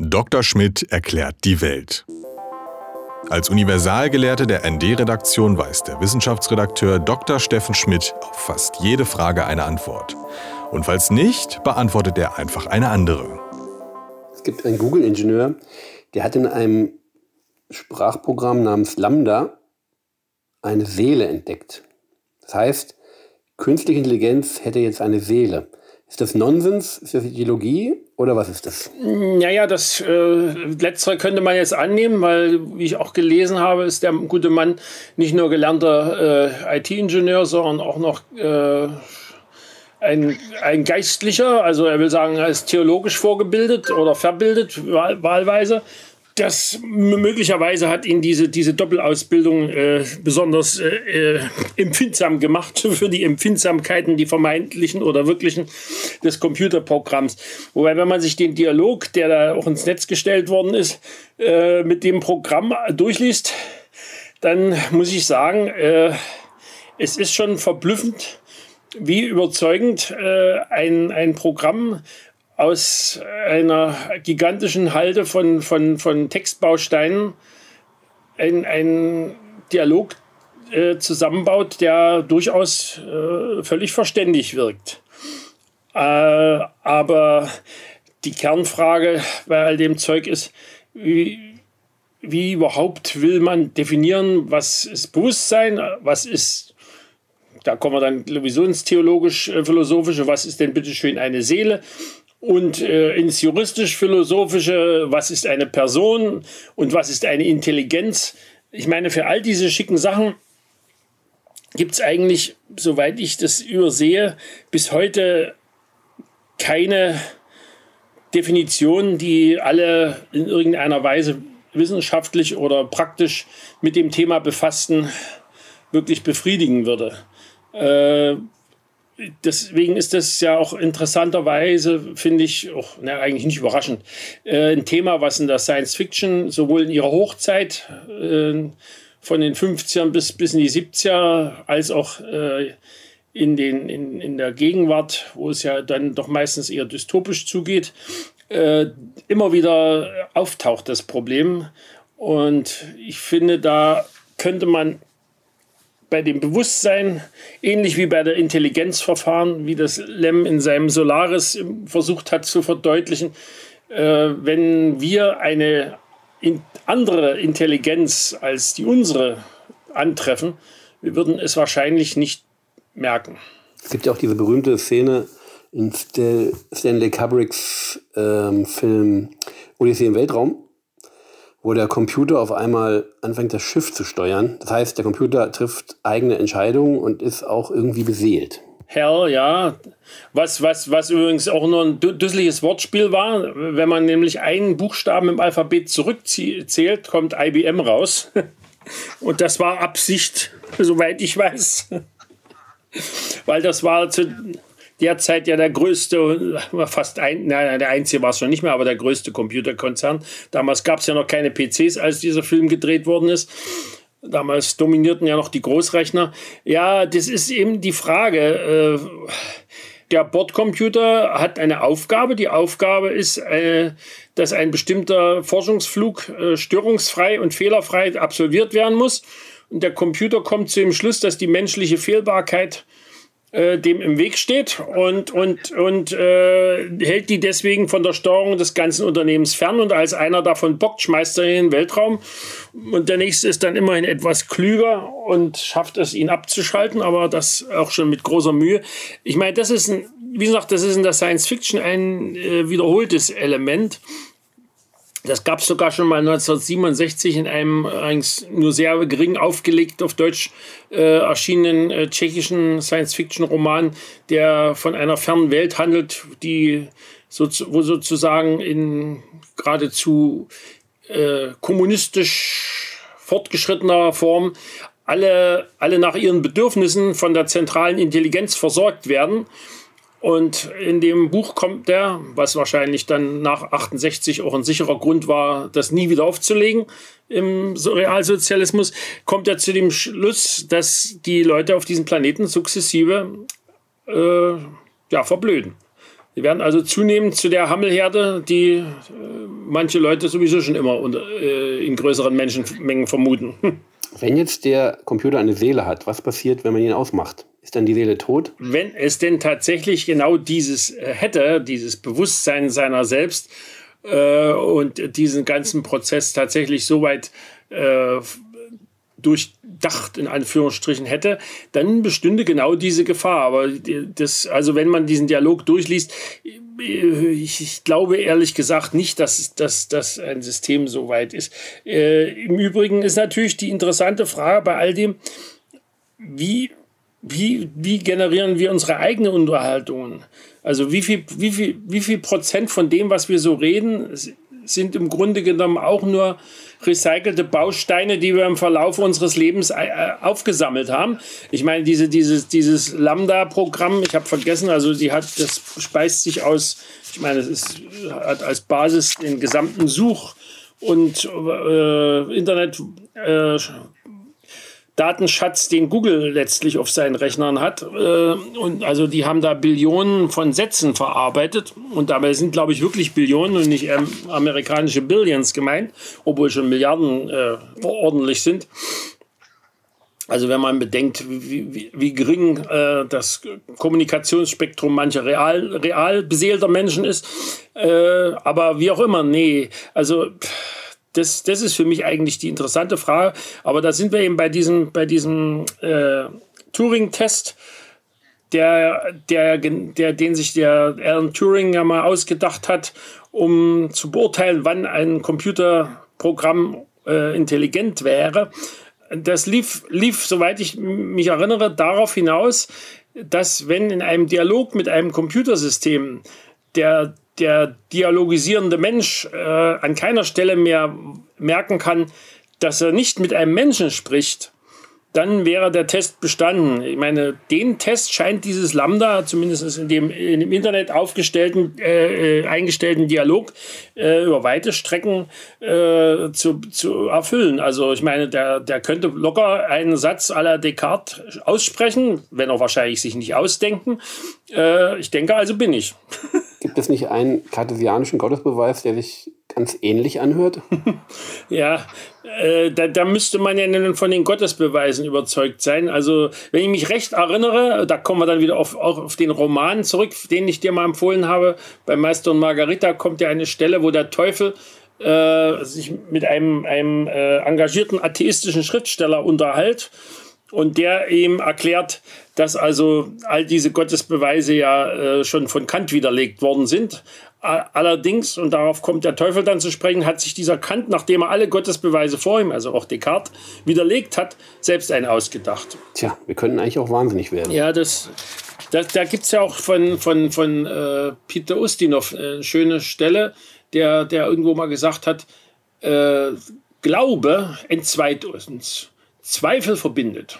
Dr. Schmidt erklärt die Welt. Als Universalgelehrte der ND-Redaktion weiß der Wissenschaftsredakteur Dr. Steffen Schmidt auf fast jede Frage eine Antwort. Und falls nicht, beantwortet er einfach eine andere. Es gibt einen Google-Ingenieur, der hat in einem Sprachprogramm namens Lambda eine Seele entdeckt. Das heißt, künstliche Intelligenz hätte jetzt eine Seele. Ist das Nonsens? Ist das Ideologie? Oder was ist das? Naja, das äh, Letztere könnte man jetzt annehmen, weil, wie ich auch gelesen habe, ist der gute Mann nicht nur gelernter äh, IT-Ingenieur, sondern auch noch äh, ein, ein Geistlicher. Also er will sagen, er ist theologisch vorgebildet oder verbildet, wahl, wahlweise das möglicherweise hat ihn diese, diese Doppelausbildung äh, besonders äh, äh, empfindsam gemacht für die Empfindsamkeiten, die vermeintlichen oder wirklichen des Computerprogramms. Wobei, wenn man sich den Dialog, der da auch ins Netz gestellt worden ist, äh, mit dem Programm durchliest, dann muss ich sagen, äh, es ist schon verblüffend, wie überzeugend äh, ein, ein Programm aus einer gigantischen Halde von, von, von Textbausteinen ein, ein Dialog äh, zusammenbaut, der durchaus äh, völlig verständig wirkt. Äh, aber die Kernfrage bei all dem Zeug ist, wie, wie überhaupt will man definieren, was ist Bewusstsein, was ist, da kommen wir dann sowieso ins theologisch-philosophische, was ist denn bitte schön eine Seele und äh, ins juristisch-philosophische, was ist eine Person und was ist eine Intelligenz. Ich meine, für all diese schicken Sachen gibt es eigentlich, soweit ich das übersehe, bis heute keine Definition, die alle in irgendeiner Weise wissenschaftlich oder praktisch mit dem Thema befassten wirklich befriedigen würde. Äh, deswegen ist das ja auch interessanterweise, finde ich, auch, na, eigentlich nicht überraschend, äh, ein Thema, was in der Science Fiction sowohl in ihrer Hochzeit äh, von den 50ern bis, bis in die 70er als auch äh, in, den, in, in der Gegenwart, wo es ja dann doch meistens eher dystopisch zugeht, äh, immer wieder auftaucht, das Problem. Und ich finde, da könnte man bei dem Bewusstsein, ähnlich wie bei der Intelligenzverfahren, wie das Lem in seinem Solaris versucht hat zu verdeutlichen, äh, wenn wir eine in andere Intelligenz als die unsere antreffen, wir würden es wahrscheinlich nicht merken. Es gibt ja auch diese berühmte Szene in Stanley Kubricks ähm, Film Odyssee im Weltraum, wo der Computer auf einmal anfängt, das Schiff zu steuern. Das heißt, der Computer trifft eigene Entscheidungen und ist auch irgendwie beseelt. Hell, ja. Was, was, was übrigens auch nur ein düsseliges Wortspiel war. Wenn man nämlich einen Buchstaben im Alphabet zurückzählt, kommt IBM raus. Und das war Absicht, soweit ich weiß. Weil das war zu, derzeit ja der größte, fast ein, nein, der einzige war es schon nicht mehr, aber der größte Computerkonzern. Damals gab es ja noch keine PCs, als dieser Film gedreht worden ist. Damals dominierten ja noch die Großrechner. Ja, das ist eben die Frage. Äh, der Bordcomputer hat eine Aufgabe. Die Aufgabe ist, äh, dass ein bestimmter Forschungsflug äh, störungsfrei und fehlerfrei absolviert werden muss. Und der Computer kommt zu dem Schluss, dass die menschliche Fehlbarkeit äh, dem im Weg steht und, und, und äh, hält die deswegen von der Steuerung des ganzen Unternehmens fern und als einer davon bockt, schmeißt er in den Weltraum und der nächste ist dann immerhin etwas klüger und schafft es, ihn abzuschalten, aber das auch schon mit großer Mühe. Ich meine, das ist ein, wie gesagt, das ist in der Science Fiction ein äh, wiederholtes Element. Das gab es sogar schon mal 1967 in einem eigentlich nur sehr gering aufgelegt auf Deutsch äh, erschienenen äh, tschechischen Science-Fiction-Roman, der von einer fernen Welt handelt, die so, wo sozusagen in geradezu äh, kommunistisch fortgeschrittener Form alle, alle nach ihren Bedürfnissen von der zentralen Intelligenz versorgt werden und in dem Buch kommt der, was wahrscheinlich dann nach 68 auch ein sicherer Grund war, das nie wieder aufzulegen im Realsozialismus, kommt er zu dem Schluss, dass die Leute auf diesem Planeten sukzessive äh, ja, verblöden. Sie werden also zunehmend zu der Hammelherde, die äh, manche Leute sowieso schon immer unter, äh, in größeren Menschenmengen vermuten. Wenn jetzt der Computer eine Seele hat, was passiert, wenn man ihn ausmacht? Ist dann die Seele tot? Wenn es denn tatsächlich genau dieses äh, hätte, dieses Bewusstsein seiner selbst äh, und diesen ganzen Prozess tatsächlich so weit äh, durchdacht in Anführungsstrichen hätte, dann bestünde genau diese Gefahr. Aber das, also wenn man diesen Dialog durchliest, ich, ich glaube ehrlich gesagt nicht, dass, dass, dass ein System so weit ist. Äh, Im Übrigen ist natürlich die interessante Frage bei all dem, wie wie, wie generieren wir unsere eigenen Unterhaltungen? Also wie viel, wie, viel, wie viel Prozent von dem, was wir so reden, sind im Grunde genommen auch nur recycelte Bausteine, die wir im Verlauf unseres Lebens äh, aufgesammelt haben. Ich meine, diese, dieses, dieses Lambda-Programm, ich habe vergessen, also die hat, das speist sich aus, ich meine, es ist, hat als Basis den gesamten Such- und äh, Internet äh, Datenschatz, den Google letztlich auf seinen Rechnern hat. Äh, und also die haben da Billionen von Sätzen verarbeitet. Und dabei sind, glaube ich, wirklich Billionen und nicht ähm, amerikanische Billions gemeint, obwohl schon Milliarden äh, ordentlich sind. Also wenn man bedenkt, wie, wie, wie gering äh, das Kommunikationsspektrum mancher real, real beseelter Menschen ist. Äh, aber wie auch immer, nee. Also... Pff, das, das ist für mich eigentlich die interessante Frage. Aber da sind wir eben bei diesem, bei diesem äh, Turing-Test, der, der, der, den sich der Alan Turing ja mal ausgedacht hat, um zu beurteilen, wann ein Computerprogramm äh, intelligent wäre. Das lief, lief, soweit ich mich erinnere, darauf hinaus, dass wenn in einem Dialog mit einem Computersystem der der dialogisierende Mensch äh, an keiner Stelle mehr merken kann, dass er nicht mit einem Menschen spricht, dann wäre der Test bestanden. Ich meine, den Test scheint dieses Lambda, zumindest in dem, in dem Internet aufgestellten, äh, äh, eingestellten Dialog, äh, über weite Strecken äh, zu, zu erfüllen. Also ich meine, der, der könnte locker einen Satz aller Descartes aussprechen, wenn er wahrscheinlich sich nicht ausdenken. Äh, ich denke, also bin ich. Es nicht einen kartesianischen Gottesbeweis, der sich ganz ähnlich anhört? ja, äh, da, da müsste man ja von den Gottesbeweisen überzeugt sein. Also, wenn ich mich recht erinnere, da kommen wir dann wieder auf, auf den Roman zurück, den ich dir mal empfohlen habe. Bei Meister und Margarita kommt ja eine Stelle, wo der Teufel äh, sich mit einem, einem äh, engagierten atheistischen Schriftsteller unterhält und der ihm erklärt, dass also all diese Gottesbeweise ja äh, schon von Kant widerlegt worden sind. Allerdings, und darauf kommt der Teufel dann zu sprechen, hat sich dieser Kant, nachdem er alle Gottesbeweise vor ihm, also auch Descartes, widerlegt hat, selbst einen ausgedacht. Tja, wir können eigentlich auch wahnsinnig werden. Ja, das, das da gibt es ja auch von, von, von äh, Peter Ustinov eine schöne Stelle, der, der irgendwo mal gesagt hat, äh, Glaube entzweit uns, Zweifel verbindet.